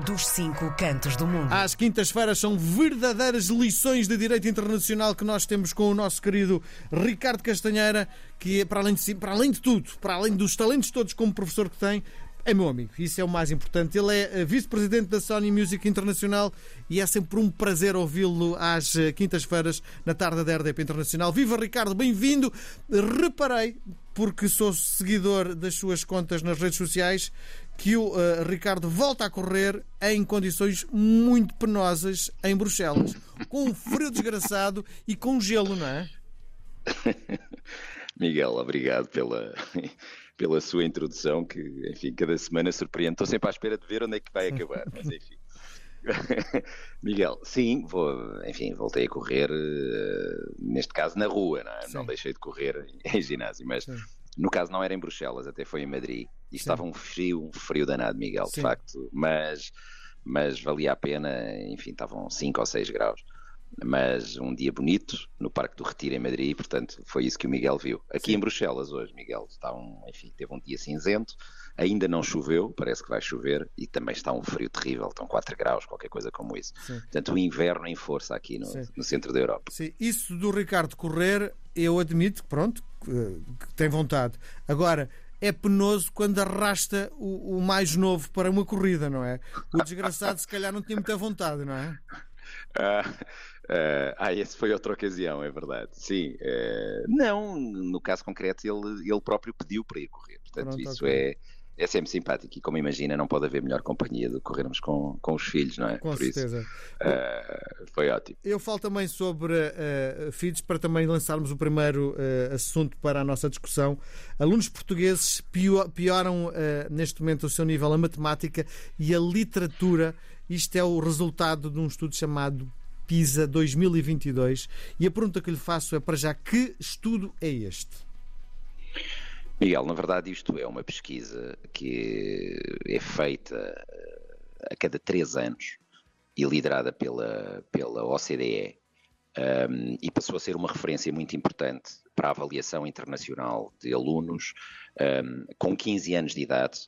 dos cinco cantos do mundo. Às quintas-feiras são verdadeiras lições de direito internacional que nós temos com o nosso querido Ricardo Castanheira, que para além de, para além de tudo, para além dos talentos todos como professor que tem, é meu amigo, isso é o mais importante. Ele é eh, vice-presidente da Sony Music Internacional e é sempre um prazer ouvi-lo às eh, quintas-feiras na tarde da RDP Internacional. Viva Ricardo, bem-vindo. Reparei, porque sou seguidor das suas contas nas redes sociais, que o uh, Ricardo volta a correr em condições muito penosas em Bruxelas, com um frio desgraçado e com gelo, não é? Miguel, obrigado pela pela sua introdução, que, enfim, cada semana surpreende. Estou sempre à espera de ver onde é que vai acabar, mas enfim. Miguel, sim, vou, enfim, voltei a correr, uh, neste caso na rua, não, é? não, deixei de correr em ginásio, mas sim. No caso não era em Bruxelas, até foi em Madrid, e sim. estava um frio, um frio danado, Miguel, sim. de facto, mas, mas valia a pena, enfim, estavam 5 ou 6 graus mas um dia bonito no Parque do Retiro em Madrid, portanto foi isso que o Miguel viu. Aqui Sim. em Bruxelas hoje, Miguel, está um, enfim, teve um dia cinzento, ainda não choveu, parece que vai chover e também está um frio terrível, estão 4 graus, qualquer coisa como isso. Sim. Portanto, o inverno em força aqui no, no, centro da Europa. Sim, isso do Ricardo correr, eu admito que pronto, que tem vontade. Agora, é penoso quando arrasta o, o mais novo para uma corrida, não é? O desgraçado se calhar não tinha muita vontade, não é? Uh, Uh, ah, esse foi outra ocasião, é verdade. Sim. Uh, não, no caso concreto, ele, ele próprio pediu para ir correr. Portanto, Pronto, isso é, é sempre simpático. E como imagina, não pode haver melhor companhia do que corrermos com, com os filhos, não é? Com Por certeza. Isso, uh, foi ótimo. Eu falo também sobre filhos para também lançarmos o primeiro assunto para a nossa discussão. Alunos portugueses pioram neste momento o seu nível a matemática e a literatura. Isto é o resultado de um estudo chamado PISA 2022. E a pergunta que lhe faço é para já: que estudo é este? Miguel, na verdade, isto é uma pesquisa que é feita eh, a cada três anos e liderada pela, pela OCDE. Um, e passou a ser uma referência muito importante para a avaliação internacional de alunos um, com 15 anos de idade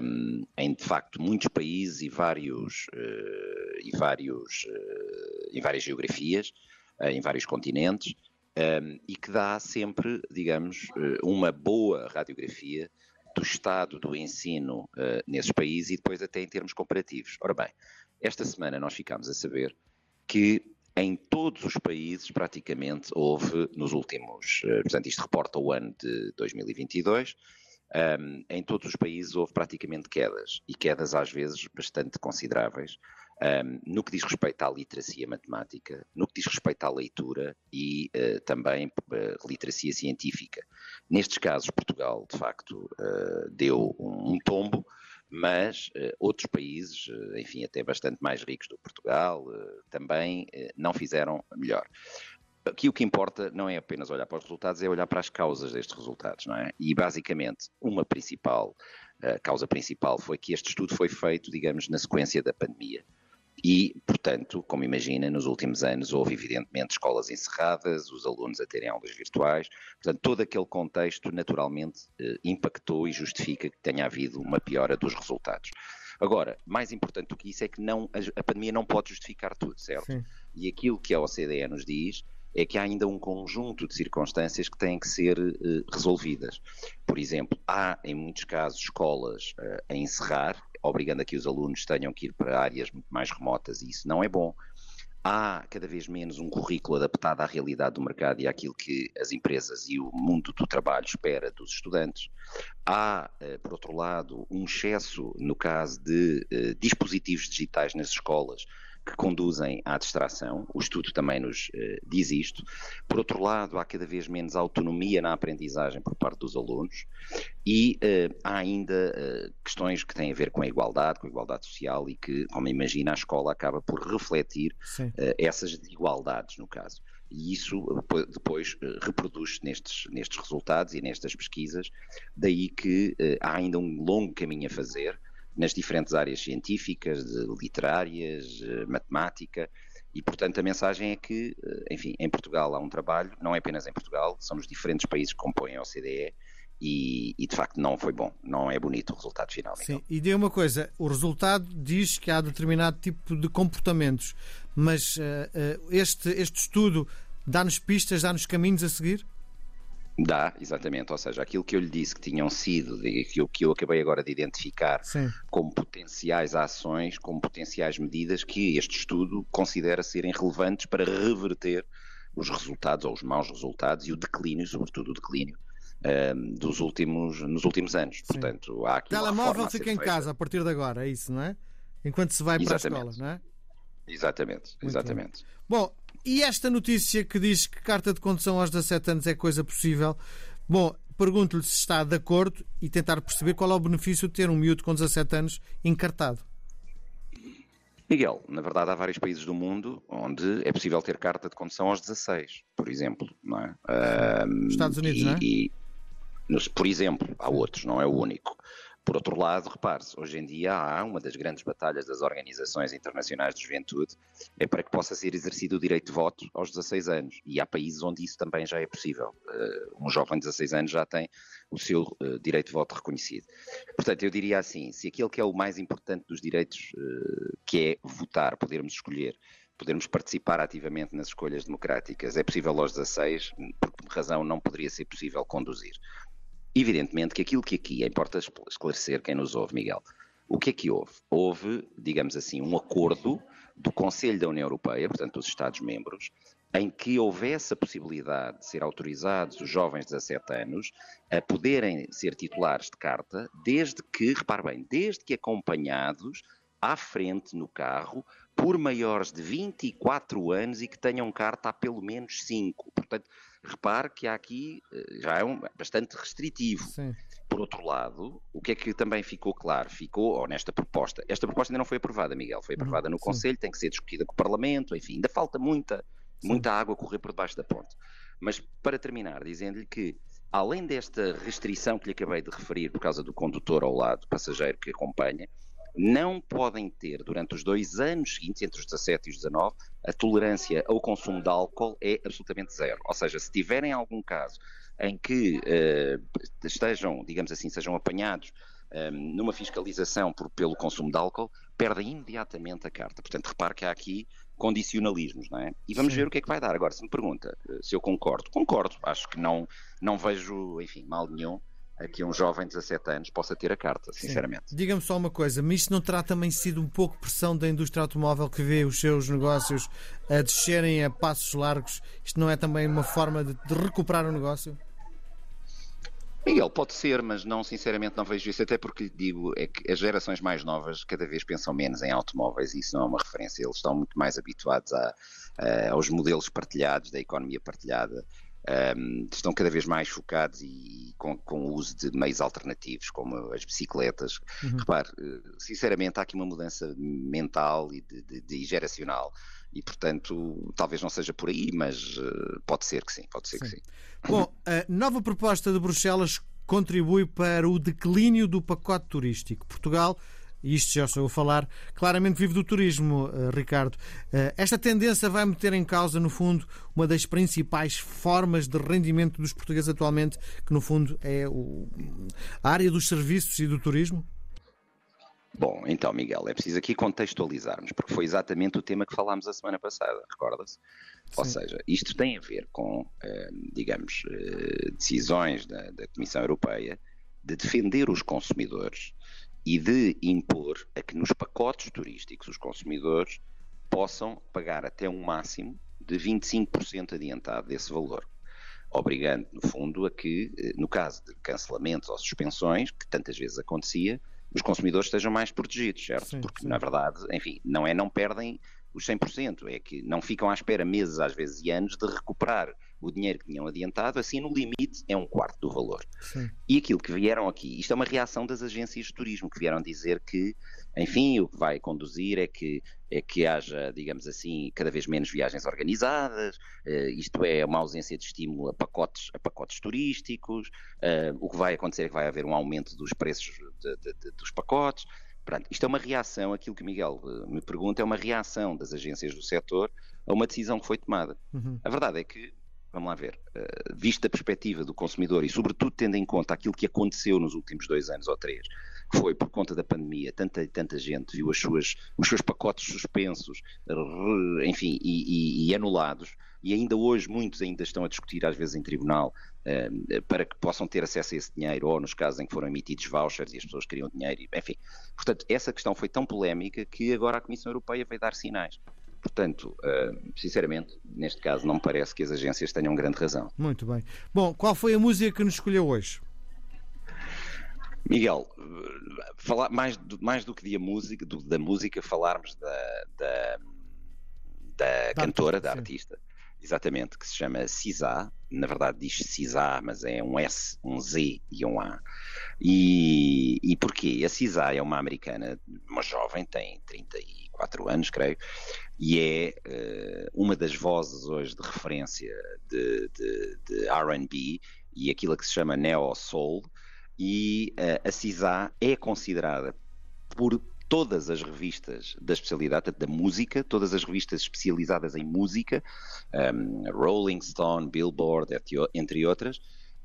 um, em de facto muitos países e vários uh, e vários uh, em várias geografias, uh, em vários continentes um, e que dá sempre, digamos, uma boa radiografia do estado do ensino nesses países e depois até em termos comparativos. Ora bem, esta semana nós ficámos a saber que em todos os países, praticamente, houve nos últimos, portanto, isto reporta o ano de 2022, um, em todos os países houve praticamente quedas, e quedas às vezes bastante consideráveis, um, no que diz respeito à literacia matemática, no que diz respeito à leitura e uh, também uh, literacia científica. Nestes casos, Portugal, de facto, uh, deu um, um, tombo, mas outros países, enfim, até bastante mais ricos do que Portugal, também não fizeram melhor. Aqui o que importa não é apenas olhar para os resultados, é olhar para as causas destes resultados, não é? E basicamente, uma principal, a causa principal foi que este estudo foi feito, digamos, na sequência da pandemia. E, portanto, como imagina, nos últimos anos houve evidentemente escolas encerradas, os alunos a terem aulas virtuais, portanto, todo aquele contexto naturalmente eh, impactou e justifica que tenha havido uma piora dos resultados. Agora, mais importante do que isso é que não, a, pandemia não pode justificar tudo, certo? Sim. E aquilo que a OCDE nos diz é que há ainda um conjunto de circunstâncias que têm que ser uh, resolvidas. Por exemplo, há em muitos casos escolas uh, a encerrar, obrigando a que os alunos tenham que ir para áreas muito mais remotas, e isso não é bom. Há cada vez menos um currículo adaptado à realidade do mercado e àquilo que as empresas e o mundo do trabalho espera dos estudantes. Há, uh, por outro lado, um excesso, no caso de dispositivos digitais nas escolas, que conduzem à distração. O estudo também nos uh, diz isto. Por outro lado, há cada vez menos autonomia na aprendizagem por parte dos alunos e uh, há ainda uh, questões que têm a ver com a igualdade, com a igualdade social e que, como imagina, a escola acaba por refletir essas desigualdades, no caso. E isso depois reproduz nestes, nestes resultados e nestas pesquisas. Daí que há ainda um longo caminho a fazer nas diferentes áreas científicas, literárias, eh, matemática, e portanto a mensagem é que, eh, enfim, em Portugal há um trabalho, não é apenas em Portugal, são nos diferentes países que compõem a OCDE, e, e, de facto não foi bom, não é bonito o resultado final. Sim, e diga uma coisa: o resultado diz que há determinado tipo de comportamentos, mas uh, uh, este, este estudo dá-nos pistas, dá-nos caminhos a seguir? Dá, exatamente. Ou seja, aquilo que eu lhe disse que tinham sido, que eu, que eu acabei agora de identificar Sim. como potenciais ações, como potenciais medidas que este estudo considera serem relevantes para reverter os resultados ou os maus resultados e o declínio, sobretudo o declínio, um, dos últimos, nos últimos anos. Sim. Portanto, há aqui Telemóvel fica em feita. casa a partir de agora, é isso, não é? Enquanto se vai exatamente. para a escola, não é? Exatamente, Muito exatamente. Bom. bom, e esta notícia que diz que carta de condução aos 17 anos é coisa possível? Bom, pergunto-lhe se está de acordo e tentar perceber qual é o benefício de ter um miúdo com 17 anos encartado. Miguel, na verdade há vários países do mundo onde é possível ter carta de condução aos 16, por exemplo, não é? Estados Unidos, e, não é? E, por exemplo, há outros, não é o único. Por outro lado, repare-se, hoje em dia há uma das grandes batalhas das organizações internacionais de juventude é para que possa ser exercido o direito de voto aos 16 anos. E há países onde isso também já é possível. Uh, um jovem de 16 anos já tem o seu uh, direito de voto reconhecido. Portanto, eu diria assim: se aquele que é o mais importante dos direitos, uh, que é votar, podermos escolher, podermos participar ativamente nas escolhas democráticas, é possível aos 16, por razão não poderia ser possível conduzir? Evidentemente que aquilo que aqui importa esclarecer quem nos ouve, Miguel. O que é que houve? Houve, digamos assim, um acordo do Conselho da União Europeia, portanto dos Estados-membros, em que houvesse a possibilidade de ser autorizados os jovens de 17 anos a poderem ser titulares de carta, desde que, repare bem, desde que acompanhados à frente no carro por maiores de 24 anos e que tenham carta há pelo menos 5. Portanto, repare que há aqui eh, já é um, bastante restritivo. Sim. Por outro lado, o que é que também ficou claro? Ficou, ou nesta proposta, esta proposta ainda não foi aprovada, Miguel, foi aprovada no Sim. Conselho, tem que ser discutida com o Parlamento, enfim, ainda falta muita, muita água a correr por debaixo da ponte. Mas para terminar, dizendo-lhe que, além desta restrição que lhe acabei de referir por causa do condutor ao lado, passageiro que acompanha, não podem ter, durante os dois anos seguintes, entre os 17 e os 19, a tolerância ao consumo de álcool é absolutamente zero. Ou seja, se tiverem algum caso em que uh, estejam, digamos assim, sejam apanhados eh, numa fiscalização por, pelo consumo de álcool, perdem imediatamente a carta. Portanto, repare que há aqui condicionalismos, não é? E vamos Sim. ver o que é que vai dar. Agora, se me pergunta eh, se eu concordo, concordo. Acho que não, não vejo, enfim, mal nenhum que um jovem de 17 anos possa ter a carta, sinceramente. Diga-me só uma coisa, mas isto não terá também sido um pouco pressão da indústria automóvel que vê os seus negócios a descerem a passos largos? Isto não é também uma forma de, de recuperar o negócio? Miguel, pode ser, mas não, sinceramente, não vejo isso. Até porque lhe digo é que as gerações mais novas cada vez pensam menos em automóveis e isso não é uma referência. Eles estão muito mais habituados a, a, aos modelos partilhados, da economia partilhada um, estão cada vez mais focados e com, com, o uso de meios alternativos, como as bicicletas. Uhum. Repare, eh, sinceramente, há aqui uma mudança mental e de, de, de geracional e, portanto, talvez não seja por aí, mas uh, pode ser que sim, pode ser sim. que sim. Bom, a nova proposta de Bruxelas contribui para o declínio do pacote turístico. Portugal e isto já estou a falar, claramente vive do turismo, eh, Ricardo. Eh, esta tendência vai meter em causa, no fundo, uma das principais formas de rendimento dos portugueses atualmente, que no fundo é a área dos serviços e do turismo? Bom, então, Miguel, é preciso aqui contextualizarmos, porque foi exatamente o tema que falámos a semana passada, recorda-se? Ou seja, isto tem a ver com, eh, digamos, decisões da, da Comissão Europeia de defender os consumidores e de impor a que nos pacotes turísticos os consumidores possam pagar até um máximo de 25% adiantado desse valor, obrigando, no fundo, a que, eh, no caso de cancelamentos ou suspensões, que tantas vezes acontecia, os consumidores estejam mais protegidos, certo? Sim, Porque, sim. na verdade, enfim, não é não perdem os 100%, é que não ficam à espera meses, às vezes, e anos de recuperar o dinheiro que tinham adiantado, assim no limite é um quarto do valor. Sim. E aquilo que vieram aqui, isto é uma reação das agências de turismo, que vieram dizer que, enfim, o que vai conduzir é que, é que haja, digamos assim, cada vez menos viagens organizadas, uh, isto é, uma ausência de estímulo a pacotes, a pacotes turísticos, uh, o que vai acontecer é que vai haver um aumento dos preços de, de, de, dos pacotes. Pronto, isto é uma reação, aquilo que o Miguel eh, me pergunta é uma reação das agências do setor a uma decisão que foi tomada. Uhum. A verdade é que vamos lá ver, uh, visto da perspectiva do consumidor e sobretudo tendo em conta aquilo que aconteceu nos últimos dois anos ou três, que foi por conta da pandemia, tanta tanta gente viu as suas, os seus pacotes suspensos, enfim, e, e, e anulados, e ainda hoje muitos ainda estão a discutir, às vezes em tribunal, uh, para que possam ter acesso a esse dinheiro, ou nos casos em que foram emitidos vouchers e as pessoas queriam dinheiro, enfim. Portanto, essa questão foi tão polémica que agora a Comissão Europeia veio dar sinais. Portanto, uh, sinceramente, neste caso, não me parece que as agências tenham grande razão. Muito bem. Bom, qual foi a música que nos escolheu hoje? Miguel, falar mais do, mais do que da música, do, da música, falarmos da, da, da, da cantora, da artista, exatamente, que se chama Cisá, na verdade diz Cisá, mas é um S, um Z e um A. E, e porquê? A Cisá é uma americana, uma jovem, tem 34 anos, creio, e é uh, uma das vozes hoje de referência de, de, de R&B e aquilo que se chama Neo Soul, e uh, a Cisá é considerada por todas as revistas da especialidade da música, todas as revistas especializadas em música, um, Rolling Stone, Billboard, entre outras,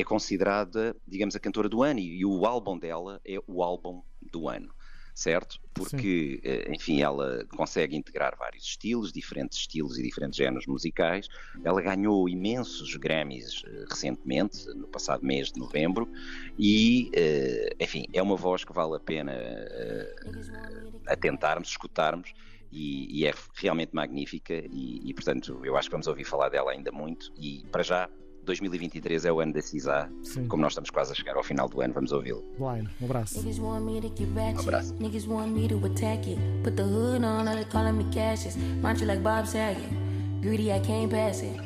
é considerada, digamos, a cantora do ano e, e o álbum dela é o álbum do ano certo? Porque, Sim. Eh, enfim, ela consegue integrar vários estilos, diferentes estilos e diferentes géneros musicais. Ela ganhou imensos Grammys eh, recentemente, no passado mês de novembro, e, eh, enfim, é uma voz que vale a pena atentarmos, escutarmos. E, e é realmente magnífica e, e, portanto, eu acho que vamos ouvir falar dela ainda muito. E, para já, 2023 é o ano da CISA. Como nós estamos quase a chegar ao final do ano, vamos ouvi-lo. Blind, um abraço. Um abraço. Niggas want me to attack it. Put the hood on, they calling me Cassius. Mind you like Bob Saget. Greedy, I can't pass it.